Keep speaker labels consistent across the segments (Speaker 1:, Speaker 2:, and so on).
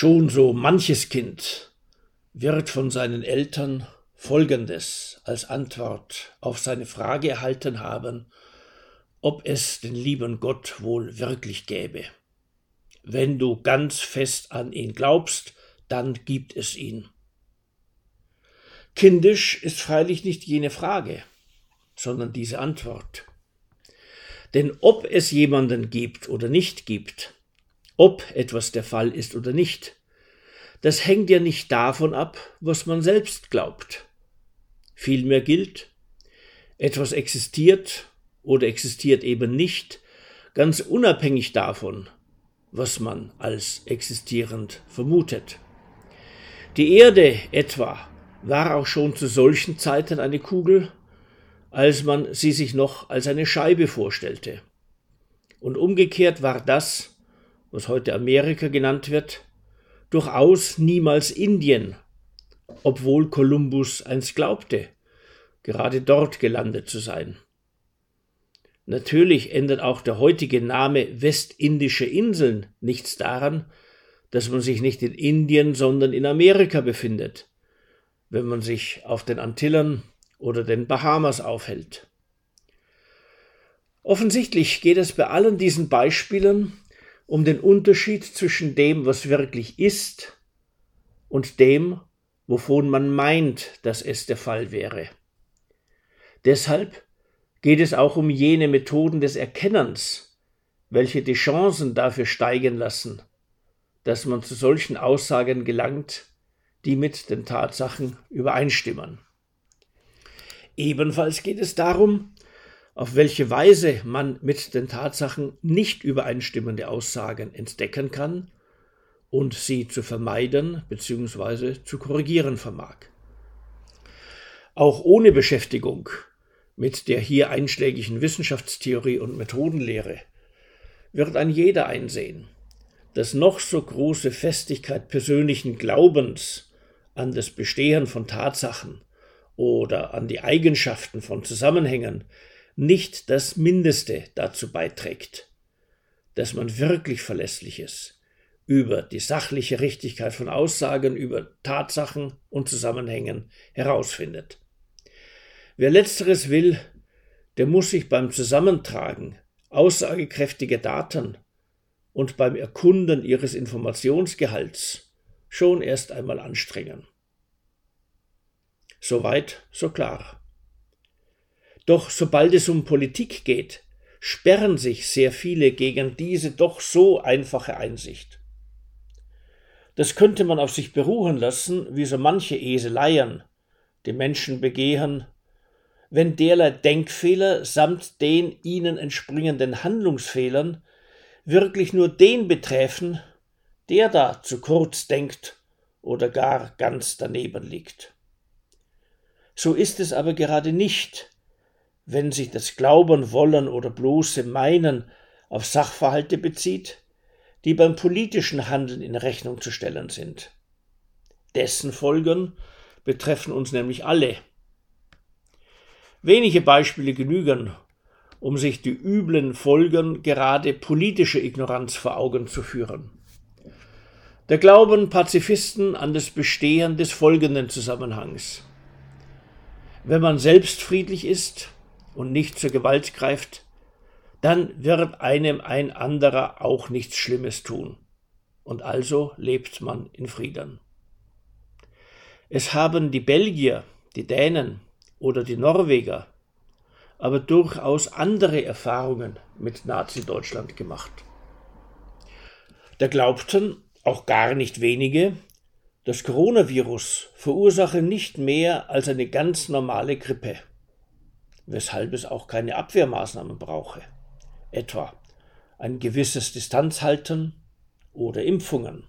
Speaker 1: Schon so manches Kind wird von seinen Eltern Folgendes als Antwort auf seine Frage erhalten haben, ob es den lieben Gott wohl wirklich gäbe. Wenn du ganz fest an ihn glaubst, dann gibt es ihn. Kindisch ist freilich nicht jene Frage, sondern diese Antwort. Denn ob es jemanden gibt oder nicht gibt, ob etwas der Fall ist oder nicht, das hängt ja nicht davon ab, was man selbst glaubt. Vielmehr gilt, etwas existiert oder existiert eben nicht, ganz unabhängig davon, was man als existierend vermutet. Die Erde etwa war auch schon zu solchen Zeiten eine Kugel, als man sie sich noch als eine Scheibe vorstellte. Und umgekehrt war das, was heute Amerika genannt wird, durchaus niemals Indien, obwohl Kolumbus einst glaubte, gerade dort gelandet zu sein. Natürlich ändert auch der heutige Name Westindische Inseln nichts daran, dass man sich nicht in Indien, sondern in Amerika befindet, wenn man sich auf den Antillen oder den Bahamas aufhält. Offensichtlich geht es bei allen diesen Beispielen um den Unterschied zwischen dem, was wirklich ist, und dem, wovon man meint, dass es der Fall wäre. Deshalb geht es auch um jene Methoden des Erkennens, welche die Chancen dafür steigen lassen, dass man zu solchen Aussagen gelangt, die mit den Tatsachen übereinstimmen. Ebenfalls geht es darum, auf welche Weise man mit den Tatsachen nicht übereinstimmende Aussagen entdecken kann und sie zu vermeiden bzw. zu korrigieren vermag. Auch ohne Beschäftigung mit der hier einschlägigen Wissenschaftstheorie und Methodenlehre wird ein jeder einsehen, dass noch so große Festigkeit persönlichen Glaubens an das Bestehen von Tatsachen oder an die Eigenschaften von Zusammenhängen nicht das Mindeste dazu beiträgt, dass man wirklich Verlässliches über die sachliche Richtigkeit von Aussagen, über Tatsachen und Zusammenhängen herausfindet. Wer letzteres will, der muss sich beim Zusammentragen aussagekräftiger Daten und beim Erkunden ihres Informationsgehalts schon erst einmal anstrengen. Soweit, so klar. Doch sobald es um Politik geht, sperren sich sehr viele gegen diese doch so einfache Einsicht. Das könnte man auf sich beruhen lassen, wie so manche Eseleien, die Menschen begehen, wenn derlei Denkfehler samt den ihnen entspringenden Handlungsfehlern wirklich nur den betreffen, der da zu kurz denkt oder gar ganz daneben liegt. So ist es aber gerade nicht, wenn sich das Glauben wollen oder bloße Meinen auf Sachverhalte bezieht, die beim politischen Handeln in Rechnung zu stellen sind. Dessen Folgen betreffen uns nämlich alle. Wenige Beispiele genügen, um sich die üblen Folgen gerade politischer Ignoranz vor Augen zu führen. Der Glauben Pazifisten an das Bestehen des folgenden Zusammenhangs. Wenn man selbst friedlich ist, und nicht zur Gewalt greift, dann wird einem ein anderer auch nichts Schlimmes tun, und also lebt man in Frieden. Es haben die Belgier, die Dänen oder die Norweger aber durchaus andere Erfahrungen mit Nazi-Deutschland gemacht. Da glaubten auch gar nicht wenige, das Coronavirus verursache nicht mehr als eine ganz normale Grippe weshalb es auch keine Abwehrmaßnahmen brauche, etwa ein gewisses Distanzhalten oder Impfungen.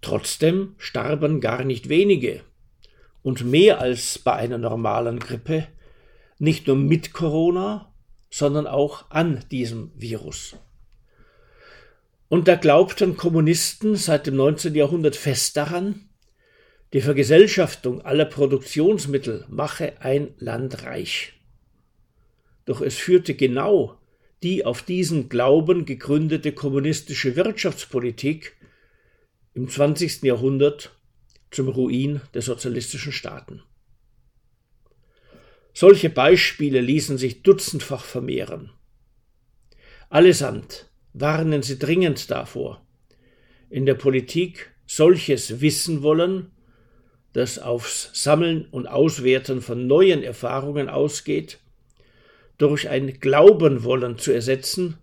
Speaker 1: Trotzdem starben gar nicht wenige und mehr als bei einer normalen Grippe nicht nur mit Corona, sondern auch an diesem Virus. Und da glaubten Kommunisten seit dem 19. Jahrhundert fest daran, die Vergesellschaftung aller Produktionsmittel mache ein Land reich. Doch es führte genau die auf diesen Glauben gegründete kommunistische Wirtschaftspolitik im 20. Jahrhundert zum Ruin der sozialistischen Staaten. Solche Beispiele ließen sich dutzendfach vermehren. Allesamt warnen sie dringend davor, in der Politik solches wissen wollen, das aufs Sammeln und Auswerten von neuen Erfahrungen ausgeht, durch ein Glauben wollen zu ersetzen,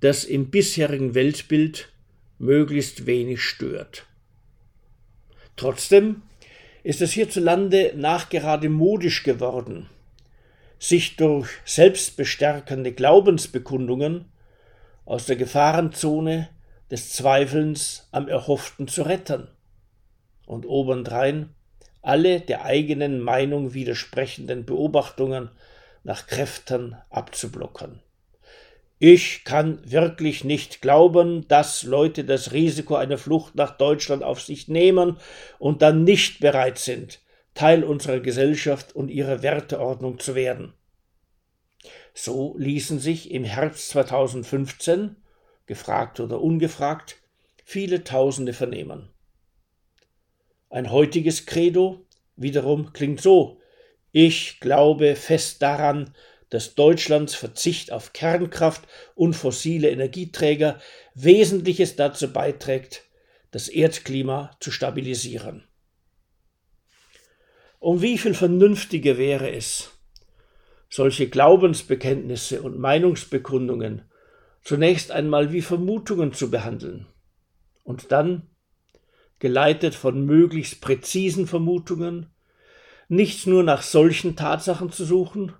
Speaker 1: das im bisherigen Weltbild möglichst wenig stört. Trotzdem ist es hierzulande nachgerade modisch geworden, sich durch selbstbestärkende Glaubensbekundungen aus der Gefahrenzone des Zweifelns am Erhofften zu retten und obendrein alle der eigenen Meinung widersprechenden Beobachtungen nach Kräften abzublocken. Ich kann wirklich nicht glauben, dass Leute das Risiko einer Flucht nach Deutschland auf sich nehmen und dann nicht bereit sind, Teil unserer Gesellschaft und ihrer Werteordnung zu werden. So ließen sich im Herbst 2015, gefragt oder ungefragt, viele Tausende vernehmen. Ein heutiges Credo wiederum klingt so Ich glaube fest daran, dass Deutschlands Verzicht auf Kernkraft und fossile Energieträger Wesentliches dazu beiträgt, das Erdklima zu stabilisieren. Um wie viel vernünftiger wäre es, solche Glaubensbekenntnisse und Meinungsbekundungen zunächst einmal wie Vermutungen zu behandeln und dann, geleitet von möglichst präzisen Vermutungen, nicht nur nach solchen Tatsachen zu suchen,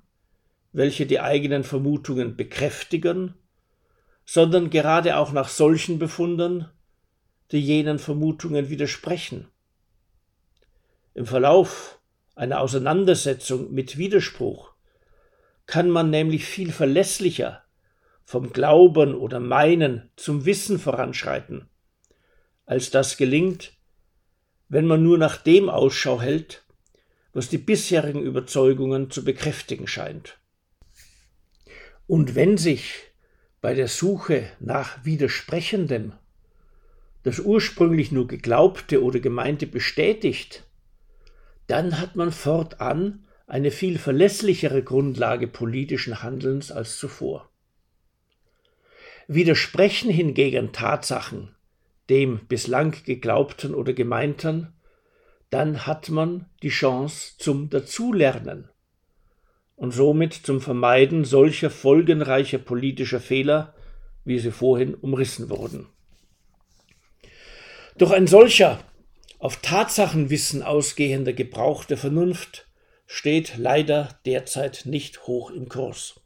Speaker 1: welche die eigenen Vermutungen bekräftigen, sondern gerade auch nach solchen Befunden, die jenen Vermutungen widersprechen. Im Verlauf einer Auseinandersetzung mit Widerspruch kann man nämlich viel verlässlicher vom Glauben oder Meinen zum Wissen voranschreiten, als das gelingt, wenn man nur nach dem Ausschau hält, was die bisherigen Überzeugungen zu bekräftigen scheint. Und wenn sich bei der Suche nach Widersprechendem das ursprünglich nur Geglaubte oder Gemeinte bestätigt, dann hat man fortan eine viel verlässlichere Grundlage politischen Handelns als zuvor. Widersprechen hingegen Tatsachen dem bislang Geglaubten oder Gemeinten, dann hat man die Chance zum Dazulernen und somit zum Vermeiden solcher folgenreicher politischer Fehler, wie sie vorhin umrissen wurden. Doch ein solcher auf Tatsachenwissen ausgehender Gebrauch der Vernunft steht leider derzeit nicht hoch im Kurs.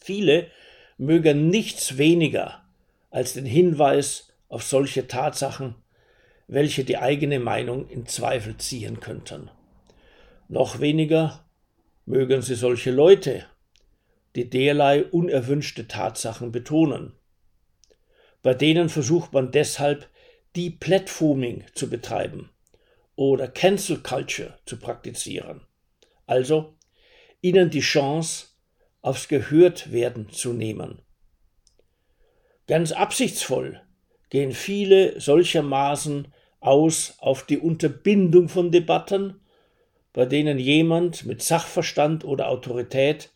Speaker 1: Viele mögen nichts weniger als den Hinweis auf solche Tatsachen, welche die eigene Meinung in Zweifel ziehen könnten. Noch weniger mögen sie solche Leute, die derlei unerwünschte Tatsachen betonen. Bei denen versucht man deshalb, die Platforming zu betreiben oder Cancel Culture zu praktizieren. Also ihnen die Chance aufs Gehörtwerden zu nehmen. Ganz absichtsvoll gehen viele solchermaßen aus auf die Unterbindung von Debatten bei denen jemand mit Sachverstand oder Autorität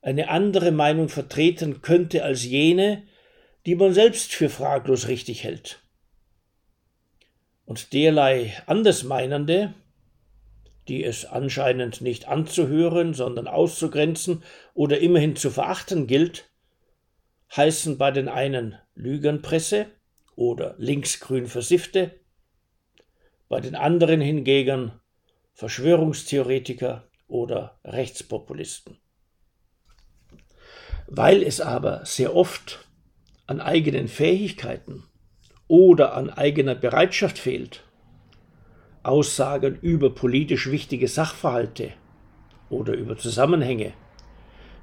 Speaker 1: eine andere Meinung vertreten könnte als jene, die man selbst für fraglos richtig hält. Und derlei Andersmeinende, die es anscheinend nicht anzuhören, sondern auszugrenzen oder immerhin zu verachten gilt, heißen bei den einen Lügenpresse oder linksgrün Versiffte, bei den anderen hingegen Verschwörungstheoretiker oder Rechtspopulisten. Weil es aber sehr oft an eigenen Fähigkeiten oder an eigener Bereitschaft fehlt, Aussagen über politisch wichtige Sachverhalte oder über Zusammenhänge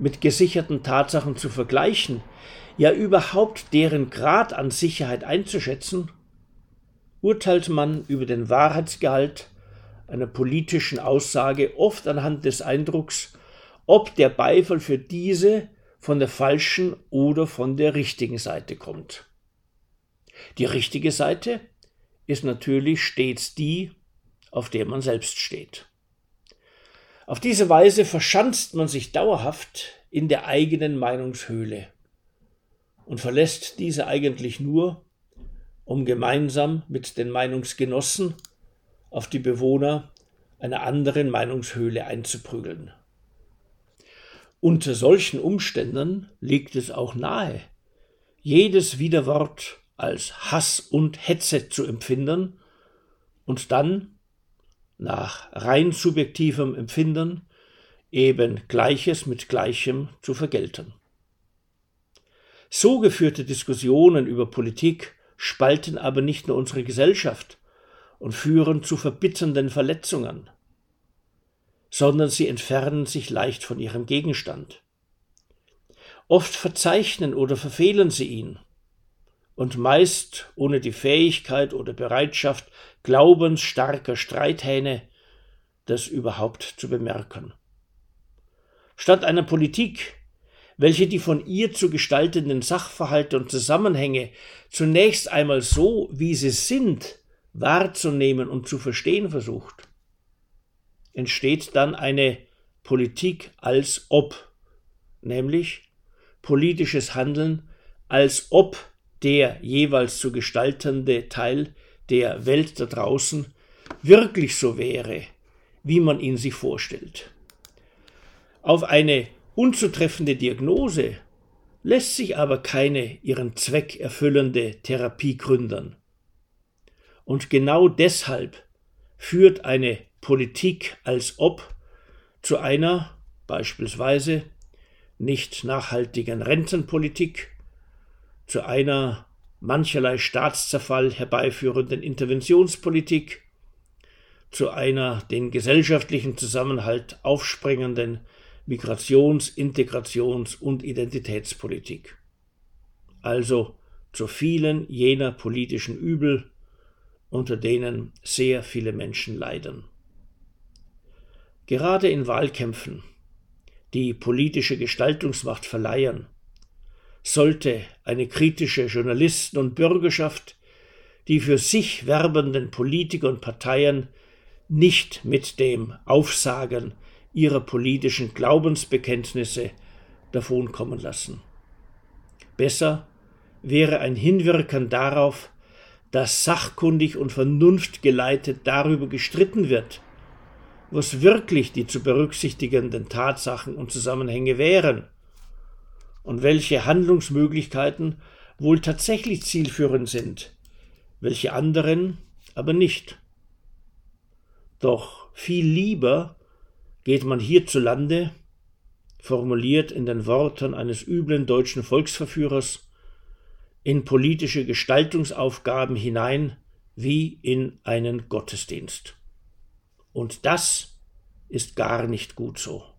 Speaker 1: mit gesicherten Tatsachen zu vergleichen, ja überhaupt deren Grad an Sicherheit einzuschätzen, urteilt man über den Wahrheitsgehalt einer politischen Aussage oft anhand des Eindrucks, ob der Beifall für diese von der falschen oder von der richtigen Seite kommt. Die richtige Seite ist natürlich stets die, auf der man selbst steht. Auf diese Weise verschanzt man sich dauerhaft in der eigenen Meinungshöhle und verlässt diese eigentlich nur, um gemeinsam mit den Meinungsgenossen auf die Bewohner einer anderen Meinungshöhle einzuprügeln. Unter solchen Umständen liegt es auch nahe, jedes Widerwort als Hass und Hetze zu empfinden und dann, nach rein subjektivem Empfinden, eben Gleiches mit Gleichem zu vergelten. So geführte Diskussionen über Politik spalten aber nicht nur unsere Gesellschaft und führen zu verbitternden Verletzungen, sondern sie entfernen sich leicht von ihrem Gegenstand. Oft verzeichnen oder verfehlen sie ihn, und meist ohne die Fähigkeit oder Bereitschaft glaubensstarker Streithähne, das überhaupt zu bemerken. Statt einer Politik, welche die von ihr zu gestaltenden Sachverhalte und Zusammenhänge zunächst einmal so, wie sie sind, wahrzunehmen und zu verstehen versucht, entsteht dann eine Politik als ob, nämlich politisches Handeln als ob der jeweils zu gestaltende Teil der Welt da draußen wirklich so wäre, wie man ihn sich vorstellt. Auf eine unzutreffende Diagnose lässt sich aber keine ihren Zweck erfüllende Therapie gründen. Und genau deshalb führt eine Politik als ob zu einer beispielsweise nicht nachhaltigen Rentenpolitik, zu einer mancherlei Staatszerfall herbeiführenden Interventionspolitik, zu einer den gesellschaftlichen Zusammenhalt aufsprengenden Migrations-, Integrations- und Identitätspolitik. Also zu vielen jener politischen Übel, unter denen sehr viele Menschen leiden. Gerade in Wahlkämpfen, die politische Gestaltungsmacht verleihen, sollte eine kritische Journalisten- und Bürgerschaft die für sich werbenden Politiker und Parteien nicht mit dem Aufsagen ihrer politischen Glaubensbekenntnisse davonkommen lassen. Besser wäre ein Hinwirken darauf, dass sachkundig und vernunftgeleitet darüber gestritten wird, was wirklich die zu berücksichtigenden Tatsachen und Zusammenhänge wären und welche Handlungsmöglichkeiten wohl tatsächlich zielführend sind, welche anderen aber nicht. Doch viel lieber geht man hierzulande, formuliert in den Worten eines üblen deutschen Volksverführers, in politische Gestaltungsaufgaben hinein wie in einen Gottesdienst. Und das ist gar nicht gut so.